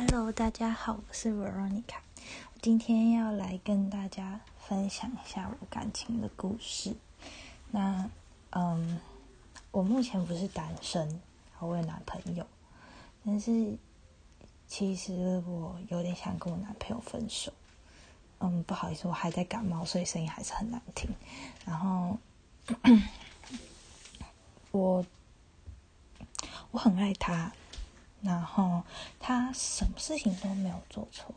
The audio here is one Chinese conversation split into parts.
Hello，大家好，我是 Veronica。今天要来跟大家分享一下我感情的故事。那，嗯，我目前不是单身，我有男朋友，但是其实我有点想跟我男朋友分手。嗯，不好意思，我还在感冒，所以声音还是很难听。然后，我我很爱他。然后他什么事情都没有做错，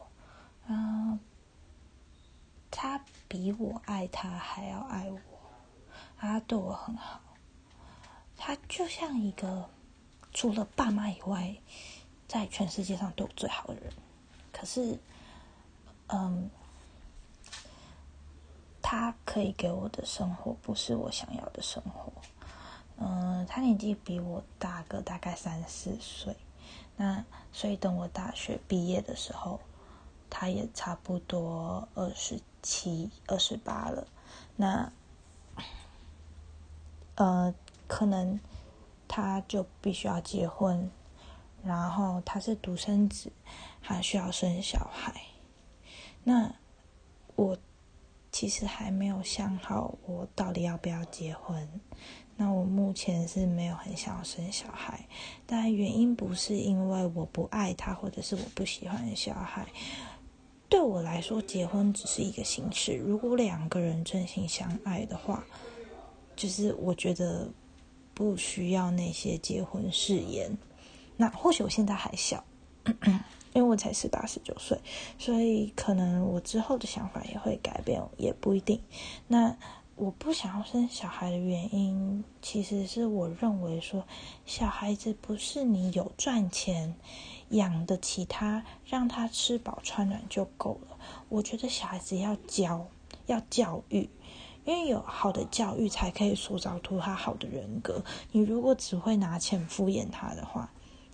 嗯，他比我爱他还要爱我，他对我很好，他就像一个除了爸妈以外，在全世界上对我最好的人。可是，嗯，他可以给我的生活不是我想要的生活。嗯，他年纪比我大个大概三四岁。那所以等我大学毕业的时候，他也差不多二十七、二十八了。那呃，可能他就必须要结婚，然后他是独生子，还需要生小孩。那我其实还没有想好，我到底要不要结婚。那我目前是没有很想要生小孩，但原因不是因为我不爱他，或者是我不喜欢小孩。对我来说，结婚只是一个形式。如果两个人真心相爱的话，就是我觉得不需要那些结婚誓言。那或许我现在还小，因为我才十八十九岁，所以可能我之后的想法也会改变，也不一定。那。我不想要生小孩的原因，其实是我认为说，小孩子不是你有赚钱养得起他，让他吃饱穿暖就够了。我觉得小孩子要教，要教育，因为有好的教育才可以塑造出他好的人格。你如果只会拿钱敷衍他的话，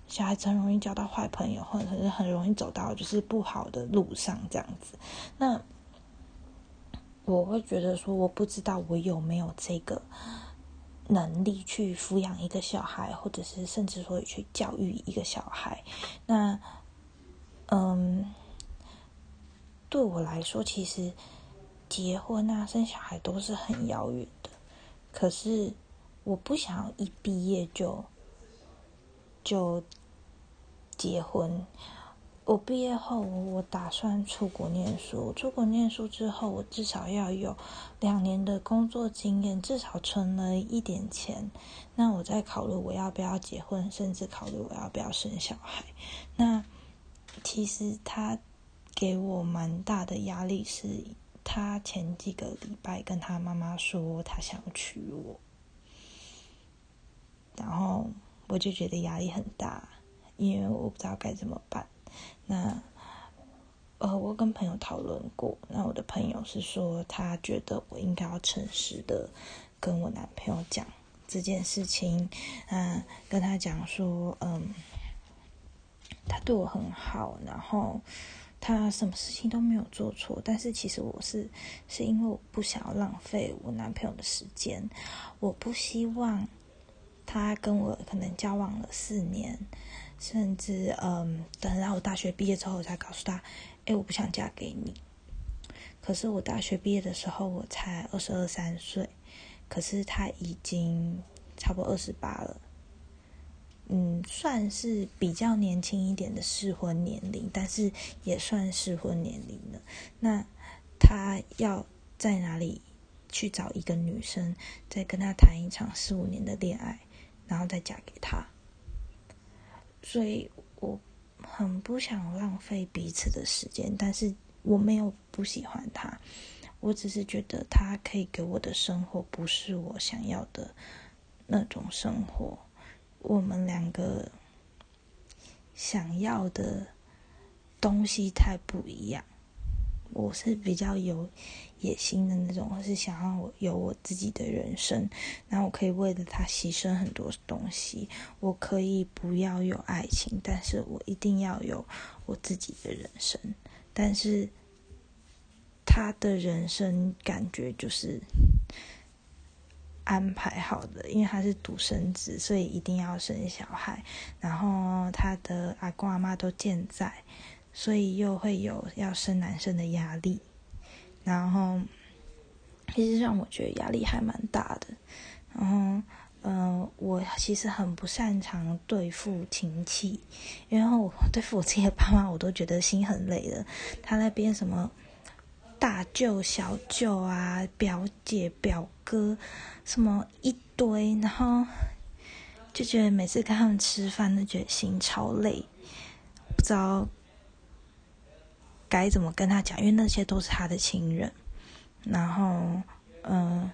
小孩子很容易交到坏朋友，或者是很容易走到就是不好的路上这样子。那。我会觉得说，我不知道我有没有这个能力去抚养一个小孩，或者是甚至说去教育一个小孩。那，嗯，对我来说，其实结婚啊、生小孩都是很遥远的。可是，我不想要一毕业就就结婚。我毕业后，我打算出国念书。出国念书之后，我至少要有两年的工作经验，至少存了一点钱。那我再考虑我要不要结婚，甚至考虑我要不要生小孩。那其实他给我蛮大的压力，是他前几个礼拜跟他妈妈说他想娶我，然后我就觉得压力很大，因为我不知道该怎么办。那，呃，我跟朋友讨论过，那我的朋友是说，他觉得我应该要诚实的跟我男朋友讲这件事情，嗯，跟他讲说，嗯，他对我很好，然后他什么事情都没有做错，但是其实我是是因为我不想要浪费我男朋友的时间，我不希望他跟我可能交往了四年。甚至，嗯，等到我大学毕业之后，我才告诉他，哎，我不想嫁给你。可是我大学毕业的时候，我才二十二三岁，可是他已经差不多二十八了，嗯，算是比较年轻一点的适婚年龄，但是也算适婚年龄了。那他要在哪里去找一个女生，再跟他谈一场四五年的恋爱，然后再嫁给他？所以我很不想浪费彼此的时间，但是我没有不喜欢他，我只是觉得他可以给我的生活不是我想要的那种生活。我们两个想要的东西太不一样。我是比较有野心的那种，我是想要有我自己的人生，然后我可以为了他牺牲很多东西。我可以不要有爱情，但是我一定要有我自己的人生。但是他的人生感觉就是安排好的，因为他是独生子，所以一定要生小孩。然后他的阿公阿妈都健在，所以又会有要生男生的压力。然后，其实让我觉得压力还蛮大的。然后，嗯，我其实很不擅长对付亲戚，因为我对付我自己的爸妈，我都觉得心很累的。他那边什么？大舅、小舅啊，表姐、表哥，什么一堆，然后就觉得每次跟他们吃饭都觉得心超累，不知道该怎么跟他讲，因为那些都是他的亲人。然后，嗯，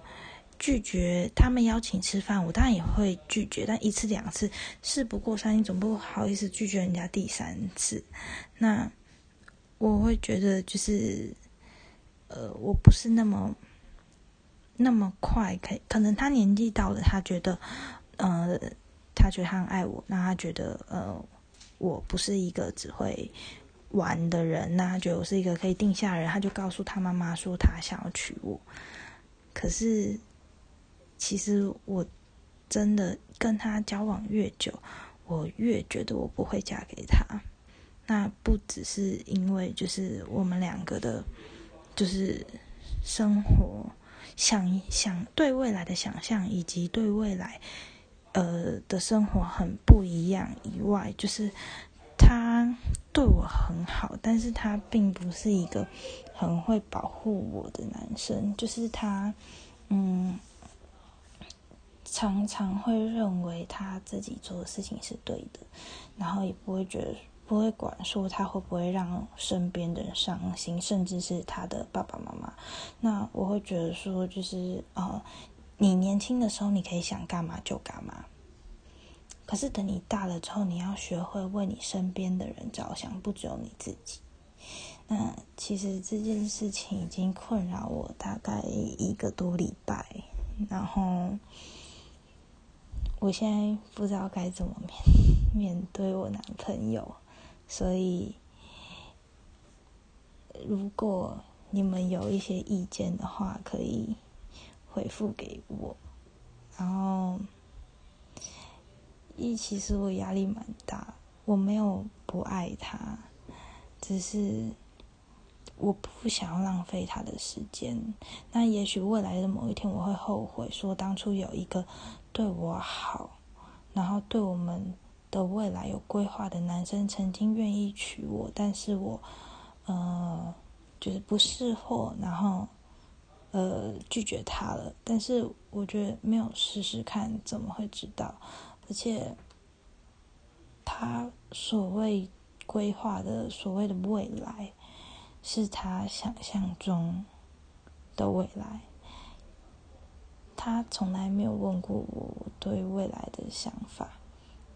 拒绝他们邀请吃饭，我当然也会拒绝，但一次两次事不过三，你总不好意思拒绝人家第三次。那我会觉得就是。呃，我不是那么那么快，可可能他年纪到了，他觉得，呃，他觉得他很爱我，那他觉得，呃，我不是一个只会玩的人，那他觉得我是一个可以定下人，他就告诉他妈妈说他想要娶我。可是，其实我真的跟他交往越久，我越觉得我不会嫁给他。那不只是因为就是我们两个的。就是生活想想对未来的想象，以及对未来呃的生活很不一样以外，就是对我很好，但是他并不是一个很会保护我的男生。就是他嗯，常常会认为他自己做的事情是对的，然后也不会觉得。不会管说他会不会让身边的人伤心，甚至是他的爸爸妈妈。那我会觉得说，就是呃，你年轻的时候你可以想干嘛就干嘛，可是等你大了之后，你要学会为你身边的人着想，不只有你自己。那其实这件事情已经困扰我大概一个多礼拜，然后我现在不知道该怎么面面对我男朋友。所以，如果你们有一些意见的话，可以回复给我。然后，一其实我压力蛮大，我没有不爱他，只是我不想要浪费他的时间。那也许未来的某一天，我会后悔说当初有一个对我好，然后对我们。的未来有规划的男生曾经愿意娶我，但是我，呃，就是不识货，然后，呃，拒绝他了。但是我觉得没有试试看，怎么会知道？而且，他所谓规划的所谓的未来，是他想象中的未来。他从来没有问过我对未来的想法。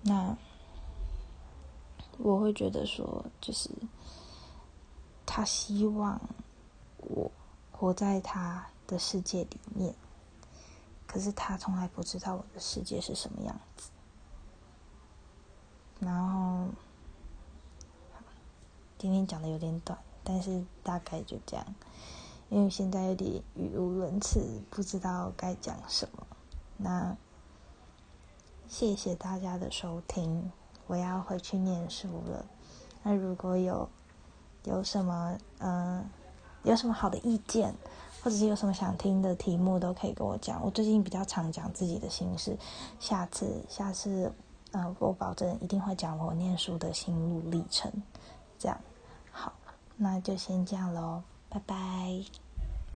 那。我会觉得说，就是他希望我活在他的世界里面，可是他从来不知道我的世界是什么样子。然后今天讲的有点短，但是大概就这样，因为现在有点语无伦次，不知道该讲什么。那谢谢大家的收听。我要回去念书了。那如果有有什么嗯，有什么好的意见，或者是有什么想听的题目，都可以跟我讲。我最近比较常讲自己的心事，下次下次嗯，我保证一定会讲我念书的心路历程。这样好，那就先这样喽，拜拜。